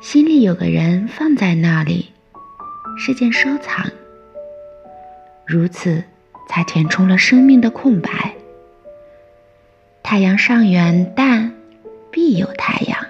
心里有个人放在那里是件收藏。如此才填充了生命的空白。太阳上远但必有太阳。